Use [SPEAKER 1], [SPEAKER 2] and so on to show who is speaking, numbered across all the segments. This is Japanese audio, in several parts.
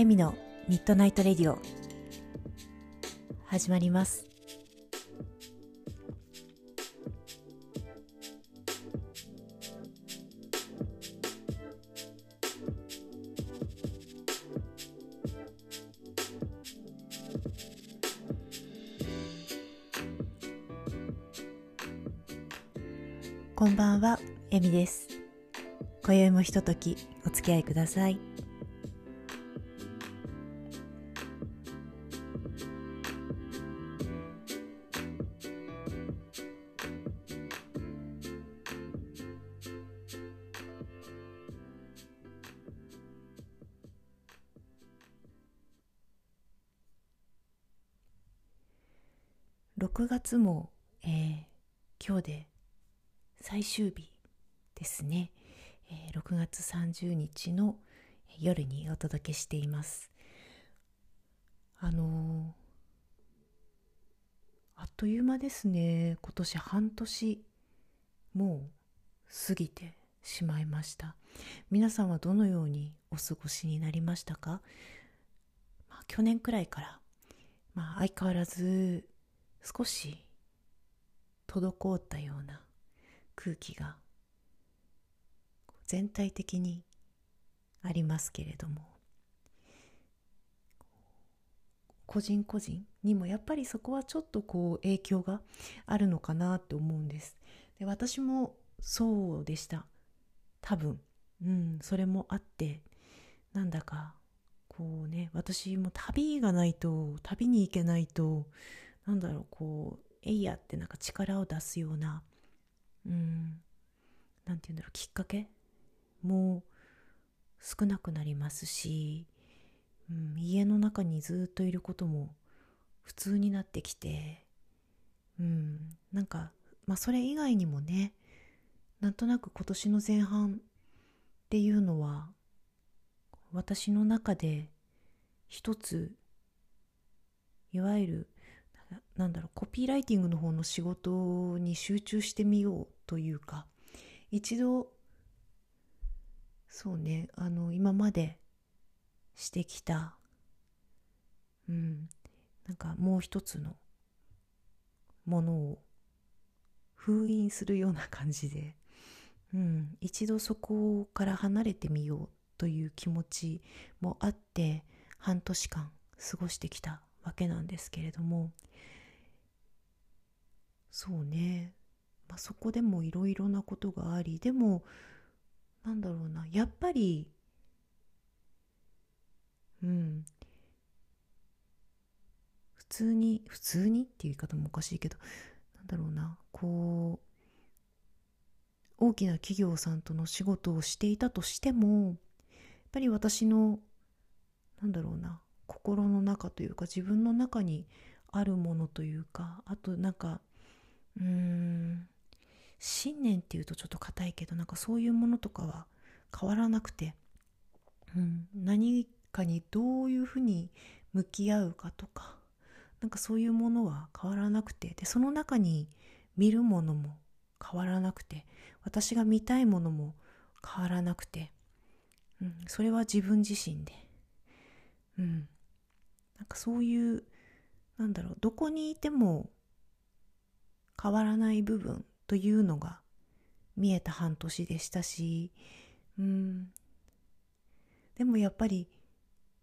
[SPEAKER 1] エミのミッドナイトレディオ始まりますこんばんは、エミです。今宵もひとときお付き合いください。6月も、えー今日で最終日ですね、えー6月30日の夜にお届けしています。あのーあっという間ですね。今年半年もう過ぎてしまいました。皆さんはどのようにお過ごしになりましたか、まあ、去年くらいから、まあ、相変わらず少し滞ったような空気が全体的にありますけれども個人個人にもやっぱりそこはちょっとこう影響があるのかなって思うんです。で私もそうでした。多分。うんそれもあってなんだかこうね私も旅がないと旅に行けないとなんだろうこうえいやってなんか力を出すようなうんなんて言うんだろうきっかけも少なくなりますし、うん、家の中にずっといることも普通になってきてうんなんかまあそれ以外にもねなんとなく今年の前半っていうのは私の中で一ついわゆるなんだろうコピーライティングの方の仕事に集中してみようというか一度そうねあの今までしてきたうんなんかもう一つのものを封印するような感じで、うん、一度そこから離れてみようという気持ちもあって半年間過ごしてきたわけなんですけれども。そうね、まあ、そこでもいろいろなことがありでもなんだろうな。やっぱりうん。普通に普通にっていう言い方もおかしいけどなんだろうな。こう大きな企業さんとの仕事をしていたとしてもやっぱり私のなんだろうな。心の中というか自分の中にあるものというかあとなんかうーん信念っていうとちょっと硬いけどなんかそういうものとかは変わらなくて、うん、何かにどういうふうに向き合うかとかなんかそういうものは変わらなくてでその中に見るものも変わらなくて私が見たいものも変わらなくて、うん、それは自分自身で、うん、なんかそういうなんだろうどこにいても変わらない部分というのが見えた半年でしたしうん。でもやっぱり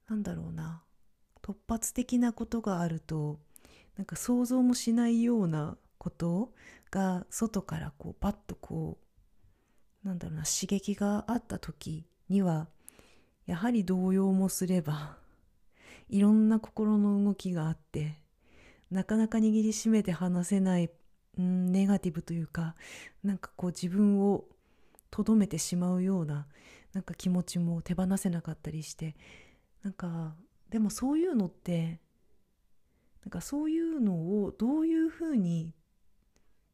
[SPEAKER 1] なんだろうな突発的なことがあるとなんか想像もしないようなことが外からこうパッとこうなんだろうな刺激があった時にはやはり動揺もすればいろんな心の動きがあってなかなか握りしめて話せないうんネガティブというかなんかこう自分をとどめてしまうようななんか気持ちも手放せなかったりしてなんかでもそういうのってなんかそういうのをどういうふうに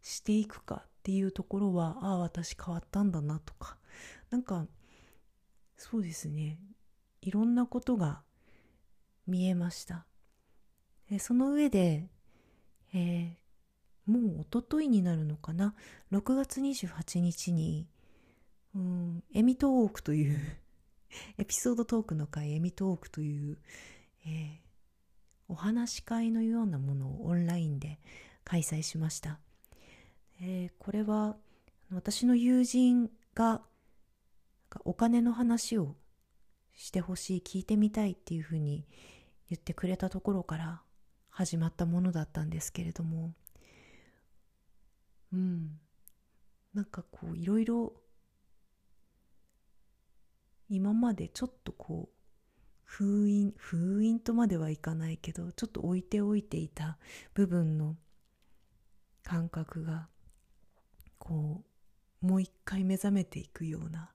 [SPEAKER 1] していくかっていうところはああ私変わったんだなとかなんかそうですね。いろんなことが見えました。その上で、えーもう一昨日になるのかな？6月28日にうんエミトーークという エピソードトークの会エミトークという、えー、お話し会のようなものをオンラインで開催しました、えー、これは私の友人がお金の話をしてほしい聞いてみたいっていうふうに言ってくれたところから始まったものだったんですけれどもうん。なんかこういろいろ今までちょっとこう封印封印とまではいかないけどちょっと置いておいていた部分の感覚がこうもう一回目覚めていくような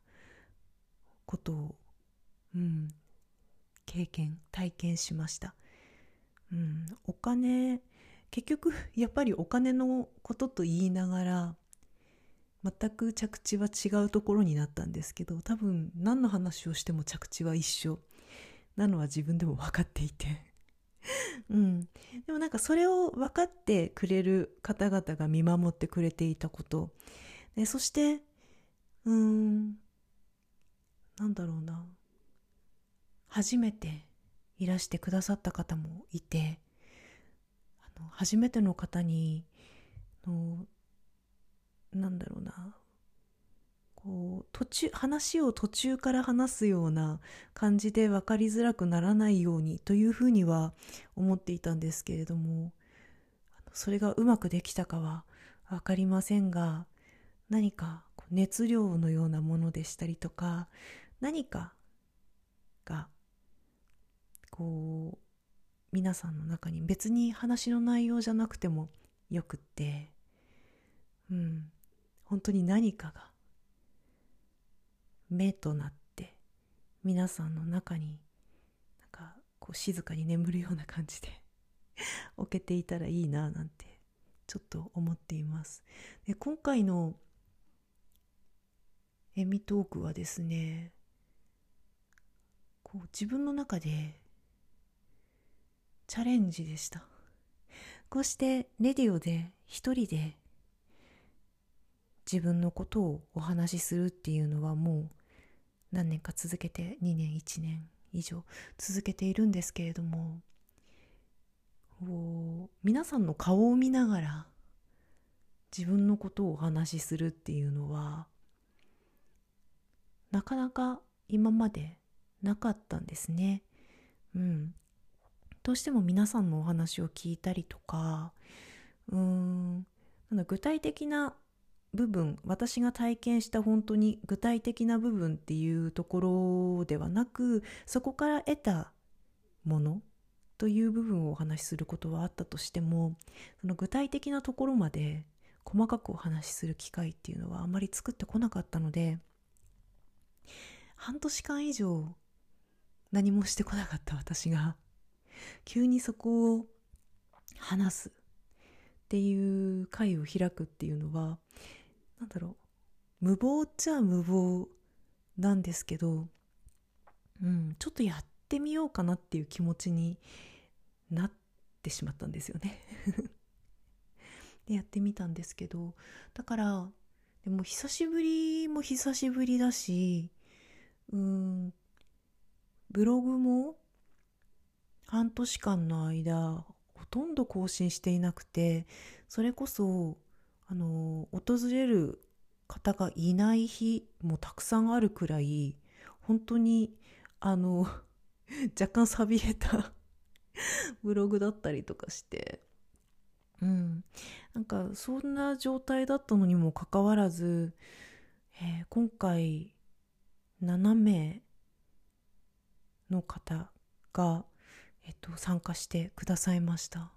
[SPEAKER 1] ことを、うん、経験体験しました、うん、お金結局 やっぱりお金のことと言いながら全く着地は違うところになったんですけど多分何の話をしても着地は一緒。なのは自分でも分かっていて。うん、でもなんかそれを分かってくれる方々が見守ってくれていたこと。でそしてうーん。なんだろうな。初めていらしてくださった方もいてあの初めての方にのなんだろうなこう途中話を途中から話すような感じで分かりづらくならないようにというふうには思っていたんですけれどもそれがうまくできたかは分かりませんが何か熱量のようなものでしたりとか何かがこう皆さんの中に別に話の内容じゃなくてもよくってうん。本当に何かが目となって皆さんの中になんかこう静かに眠るような感じで 置けていたらいいななんてちょっと思っています。で今回のエミトークはですねこう自分の中でチャレンジでしたこうしてレディオで一人で自分のことをお話しするっていうのはもう何年か続けて2年1年以上続けているんですけれども皆さんの顔を見ながら自分のことをお話しするっていうのはなかなか今までなかったんですね。うん。どうしても皆さんのお話を聞いたりとか、うーん、具体的な部分私が体験した本当に具体的な部分っていうところではなくそこから得たものという部分をお話しすることはあったとしてもその具体的なところまで細かくお話しする機会っていうのはあまり作ってこなかったので半年間以上何もしてこなかった私が急にそこを話すっていう会を開くっていうのはなんだろう。無謀っちゃ無謀なんですけど、うん、ちょっとやってみようかなっていう気持ちになってしまったんですよね。でやってみたんですけどだからでも久しぶりも久しぶりだしうんブログも半年間の間ほとんど更新していなくてそれこそあの訪れる方がいない日もたくさんあるくらい本当にあの 若干寂れた ブログだったりとかして。うん。なんかそんな状態だったのにもかかわらず、えー、今回7名の方が、えっと、参加してくださいました。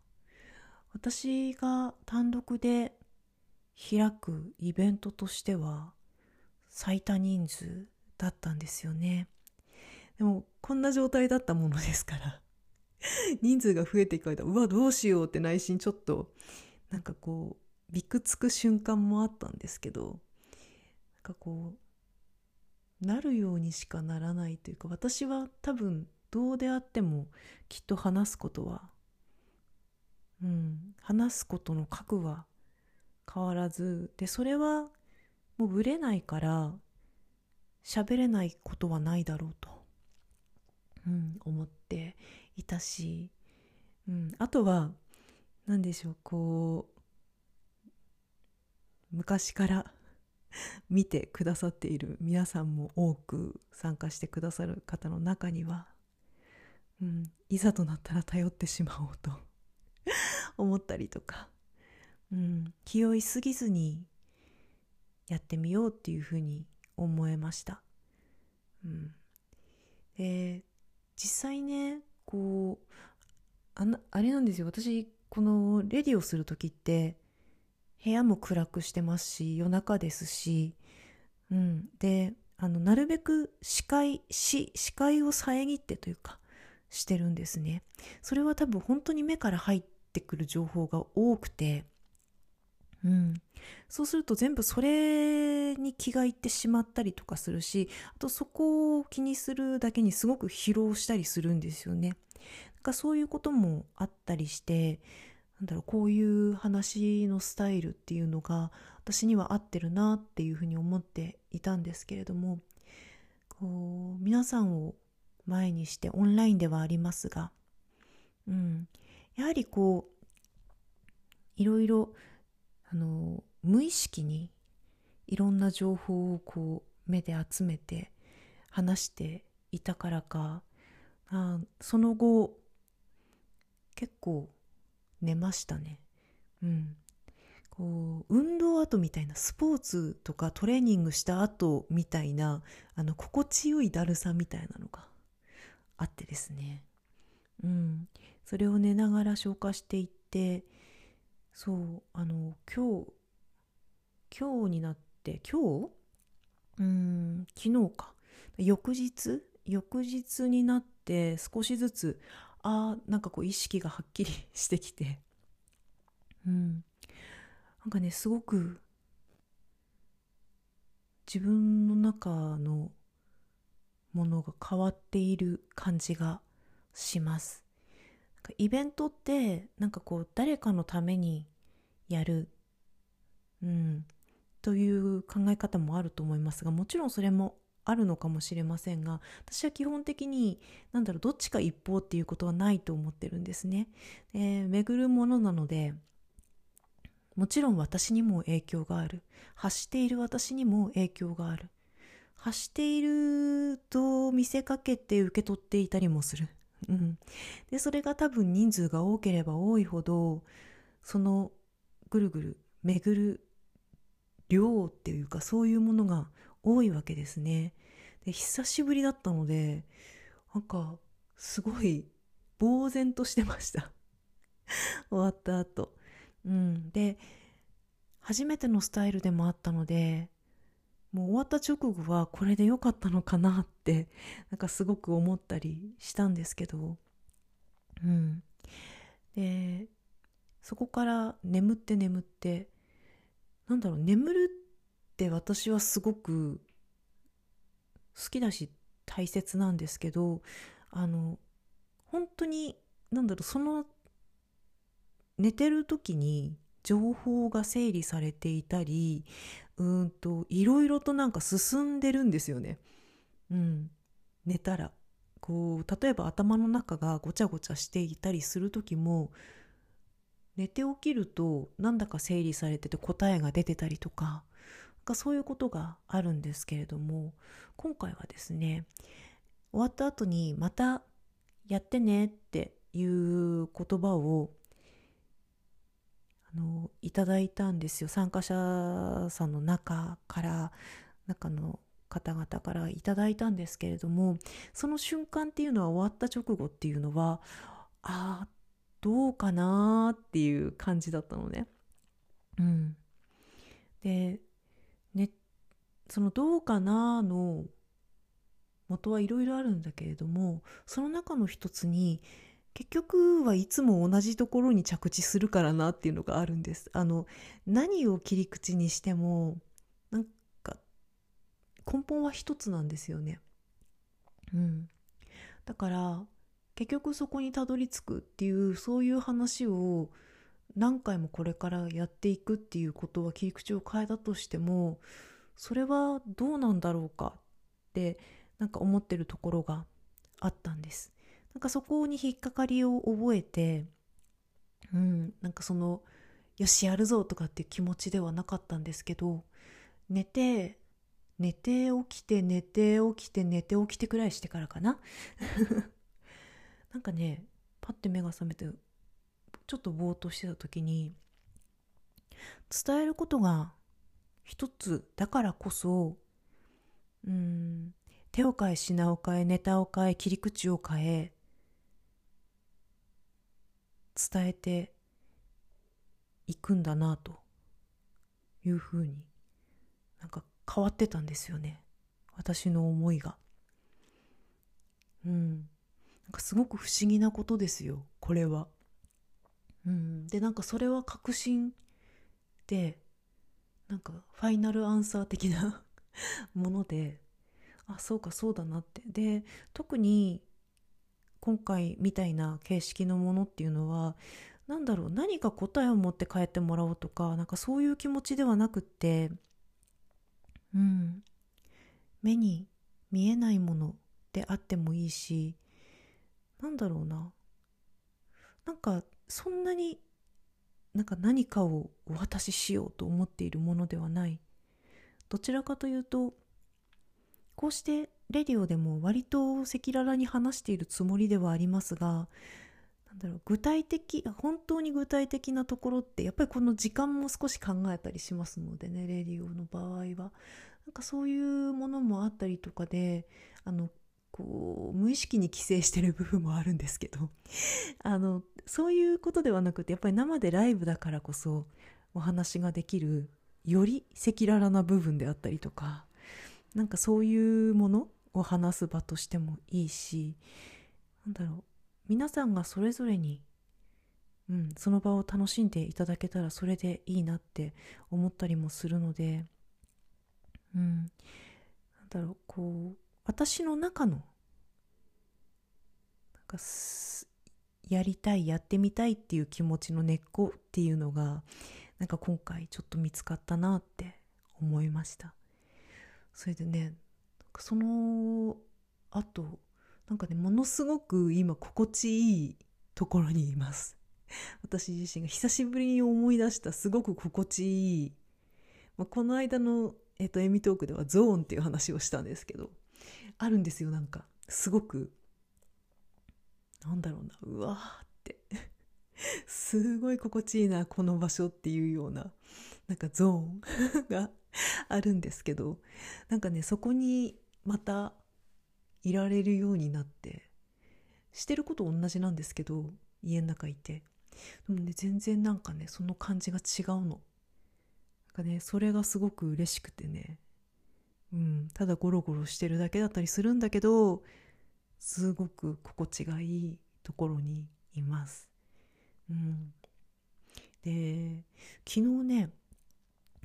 [SPEAKER 1] 私が単独で開くイベントとしては最多人数だったんですよね。でもこんな状態だったものですから 人数が増えていく間うわどうしようって内心ちょっとなんかこうびくつく瞬間もあったんですけどなんかこうなるようにしかならないというか私は多分どうであってもきっと話すことはうん話すことの核は変わらずでそれはもうぶれないから喋れないことはないだろうと、うん、思っていたし、うん、あとは何でしょうこう昔から見てくださっている皆さんも多く参加してくださる方の中には、うん、いざとなったら頼ってしまおうと。思ったりとか、うん、気負いすぎずにやってみようっていうふうに思えました。うん、で実際ねこうあのあれなんですよ。私このレディをする時って部屋も暗くしてますし夜中ですし、うん、であのなるべく視界視視界を遮ってというかしてるんですね。それは多分本当に目から入ってくる情報が多くて。うん、そうすると全部それに気がいってしまったりとかするしあとそこを気にするだけにすごく疲労したりするんですよね。なんかそういうこともあったりしてなんだろうこういう話のスタイルっていうのが私には合ってるなっていうふうに思っていたんですけれどもこう皆さんを前にしてオンラインではありますが、うん、やはりこういろいろあの無意識にいろんな情報をこう目で集めて話していたからかあその後結構寝ましたね。うん。こう運動後みたいなスポーツとかトレーニングした後みたいなあの心地よいだるさみたいなのがあってですね。うん。それを寝ながら消化していってそうあの今日今日になって今日？うん昨日か。翌日？翌日になって少しずつあなんかこう意識がはっきり してきて。うん。なんかねすごく自分の中のものが変わっている感じがします。イベントってなんかこう誰かのためにやる、うん、という考え方もあると思いますがもちろんそれもあるのかもしれませんが私は基本的に何だろうどっちか一方っていうことはないと思ってるんですね。えー、巡るものなのでもちろん私にも影響がある。発している私にも影響がある。発していると見せかけて受け取っていたりもするうん、でそれが多分人数が多ければ多いほどそのぐるぐる巡る量っていうかそういうものが多いわけですね。で久しぶりだったのでなんかすごい呆然としてました 終わった後。うん、で初めてのスタイルでもあったのでもう終わった直後はこれで良かったのかなってなんかすごく思ったりしたんですけど。うん。でそこから眠って眠ってなんだろう眠るって私はすごく好きだし大切なんですけどあの本当になんだろうその寝てる時に情報が整理されていたりうんといろいろとなんか進んでるんですよね。うん、寝たらこう例えば頭の中がごちゃごちゃしていたりする時も寝て起きるとなんだか整理されてて答えが出てたりとかなんかそういうことがあるんですけれども今回はですね終わった後にまたやってねっていう言葉をのいただいたんですよ参加者さんの中から中の方々からいただいたんですけれどもその瞬間っていうのは終わった直後っていうのはああどうかなっていう感じだったのね。うん、でねその「どうかな」の元はいろいろあるんだけれどもその中の一つに結局はいつも同じところに着地するからなっていうのがあるんです。あの何を切り口にしてもなんか根本は一つなんですよね。うん、だから結局そこにたどり着くっていうそういう話を何回もこれからやっていくっていうことは切り口を変えたとしてもそれはどうなんだろうかってなんか思ってるところがあったんですなんかそこに引っかかりを覚えてうんなんかそのよしやるぞとかっていう気持ちではなかったんですけど寝て寝て起きて寝て起きて寝て起きてくらいしてからかな。なんかねパッて目が覚めてちょっとぼーっとしてた時に伝えることが一つだからこそうん手を変え品を変えネタを変え切り口を変え伝えていくんだなというふうになんか変わってたんですよね。私の思いが。うん。なんかすごく不思議なことですよこれは。うん。でなんかそれは確信でなんかファイナルアンサー的な ものであそうかそうだなって。で特に今回みたいな形式のものっていうのは何だろう何か答えを持って帰ってもらおうとかなんかそういう気持ちではなくってうん目に見えないものであってもいいしなんだろうな。なんかそんなになんか何かをお渡ししようと思っているものではない。どちらかというとこうしてレディオでも割と赤裸々に話しているつもりではありますがなんだろう具体的本当に具体的なところってやっぱりこの時間も少し考えたりしますのでねレディオの場合は。なんかそういうものもあったりとかであのこう無意識に規制してる部分もあるんですけど。あのそういうことではなくてやっぱり生でライブだからこそお話ができるより赤裸々な部分であったりとかなんかそういうものを話す場としてもいいしなんだろう皆さんがそれぞれに、うん、その場を楽しんでいただけたらそれでいいなって思ったりもするので、うん、なんだろうこう私の中のなんかやりたいやってみたいっていう気持ちの根っこっていうのがなんか今回ちょっと見つかったなって思いました。それでねその後なんかねものすごく今心地いいところにいます。私自身が久しぶりに思い出したすごく心地いい、まあ、この間の、えっと、エミトークではゾーンっていう話をしたんですけどあるんですよなんか。すごくなんだろうなうわーって。すごい心地いいなこの場所っていうようななんかゾーンがあるんですけどなんかねそこにまたいられるようになってしてること同じなんですけど家の中いて。でもね全然なんかねその感じが違うの。なんかねそれがすごく嬉しくてね。うん。ただゴロゴロしてるだけだったりするんだけどすごく心地がいいところにいます。うん。で昨日ね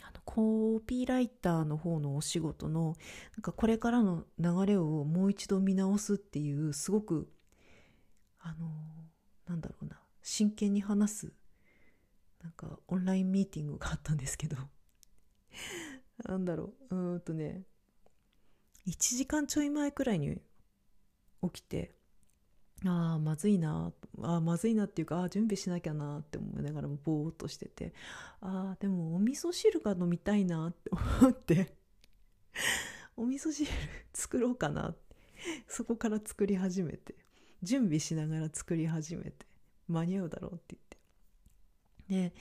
[SPEAKER 1] あのコピーライターの方のお仕事のなんかこれからの流れをもう一度見直すっていうすごくあのなんだろうな真剣に話すなんかオンラインミーティングがあったんですけど。なんだろううんとね1時間ちょい前くらいに起きてああまずいな。あまずいなっていうかあ準備しなきゃなって思いながらもぼーっとしてて。ああでもお味噌汁が飲みたいなって思って。お味噌汁作ろうかな。ってそこから作り始めて。準備しながら作り始めて。間に合うだろうって言って。で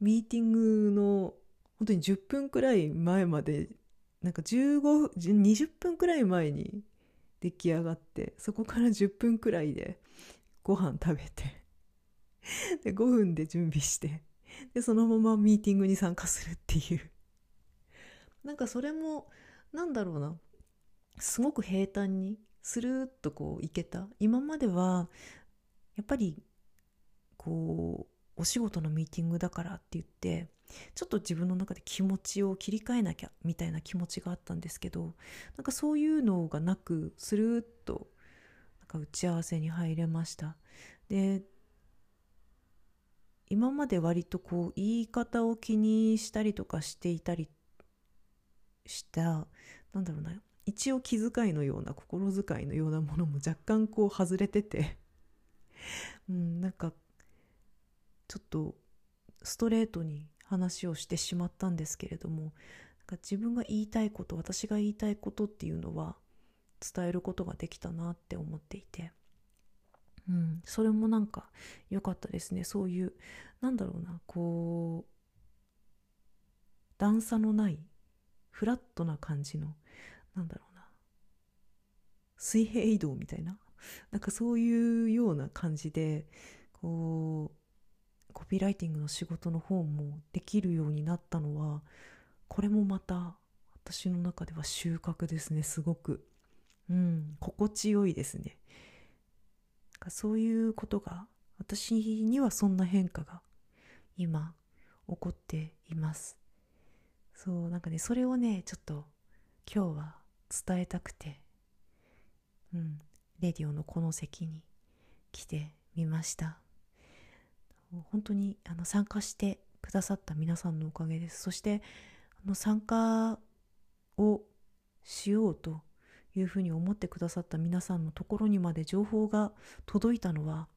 [SPEAKER 1] ミーティングの本当に10分くらい前までなんか15 20分くらい前に出来上がってそこから10分くらいでご飯食べて で5分で準備してでそのままミーティングに参加するっていう。なんかそれもなんだろうな。すごく平坦にスルーッとこういけた。今まではやっぱりこうお仕事のミーティングだからって言ってちょっと自分の中で気持ちを切り替えなきゃみたいな気持ちがあったんですけどなんかそういうのがなくスルーッとなんか打ち合わせに入れました。で今まで割とこう言い方を気にしたりとかしていたりしたなんだろうな一応気遣いのような心遣いのようなものも若干こう外れててうんなんかちょっとストレートに話をしてしまったんですけれどもなんか自分が言いたいこと私が言いたいことっていうのは伝えることができたなって思っていて、うん、それもなんか良かったですね。そういうなんだろうなこう段差のないフラットな感じのなんだろうな水平移動みたいな？なんかそういうような感じでこうコピーライティングの仕事の方もできるようになったのはこれもまた私の中では収穫ですねすごく。うん心地よいですね。そういうことが私にはそんな変化が今起こっています。そうなんかねそれをねちょっと今日は伝えたくてうんレディオのこの席に来てみました。本当にあの参加してくださった皆さんのおかげですそしてあの参加をしようというふうに思ってくださった皆さんのところにまで情報が届いたのは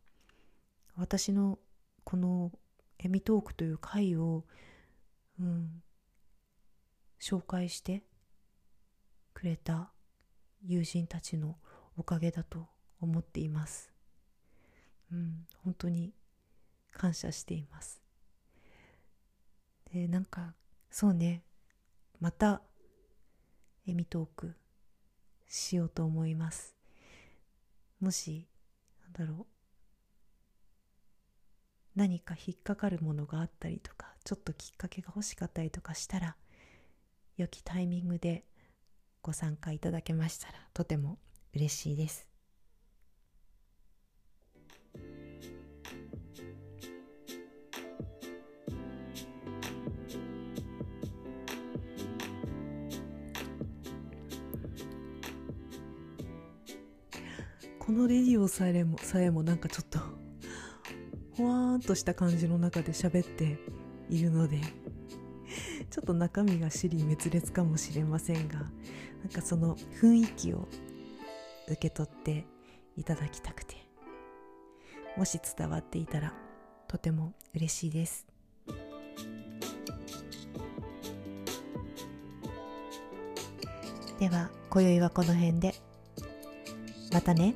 [SPEAKER 1] 私のこのエミトークという会を、うん、紹介してくれた友人たちのおかげだと思っています。うん、本当に感謝しています。で、なんか、そうね、また、エミトークしようと思います。もし、なんだろう、何か引っかかるものがあったりとか、ちょっときっかけが欲しかったりとかしたら、良きタイミングでご参加いただけましたらとても嬉しいです。このレディオさえもさえもなんかちょっとほわーんとした感じの中で喋っているのでちょっと中身が尻滅裂かもしれませんがなんかその雰囲気を受け取っていただきたくてもし伝わっていたらとても嬉しいですでは今宵はこの辺でまたね。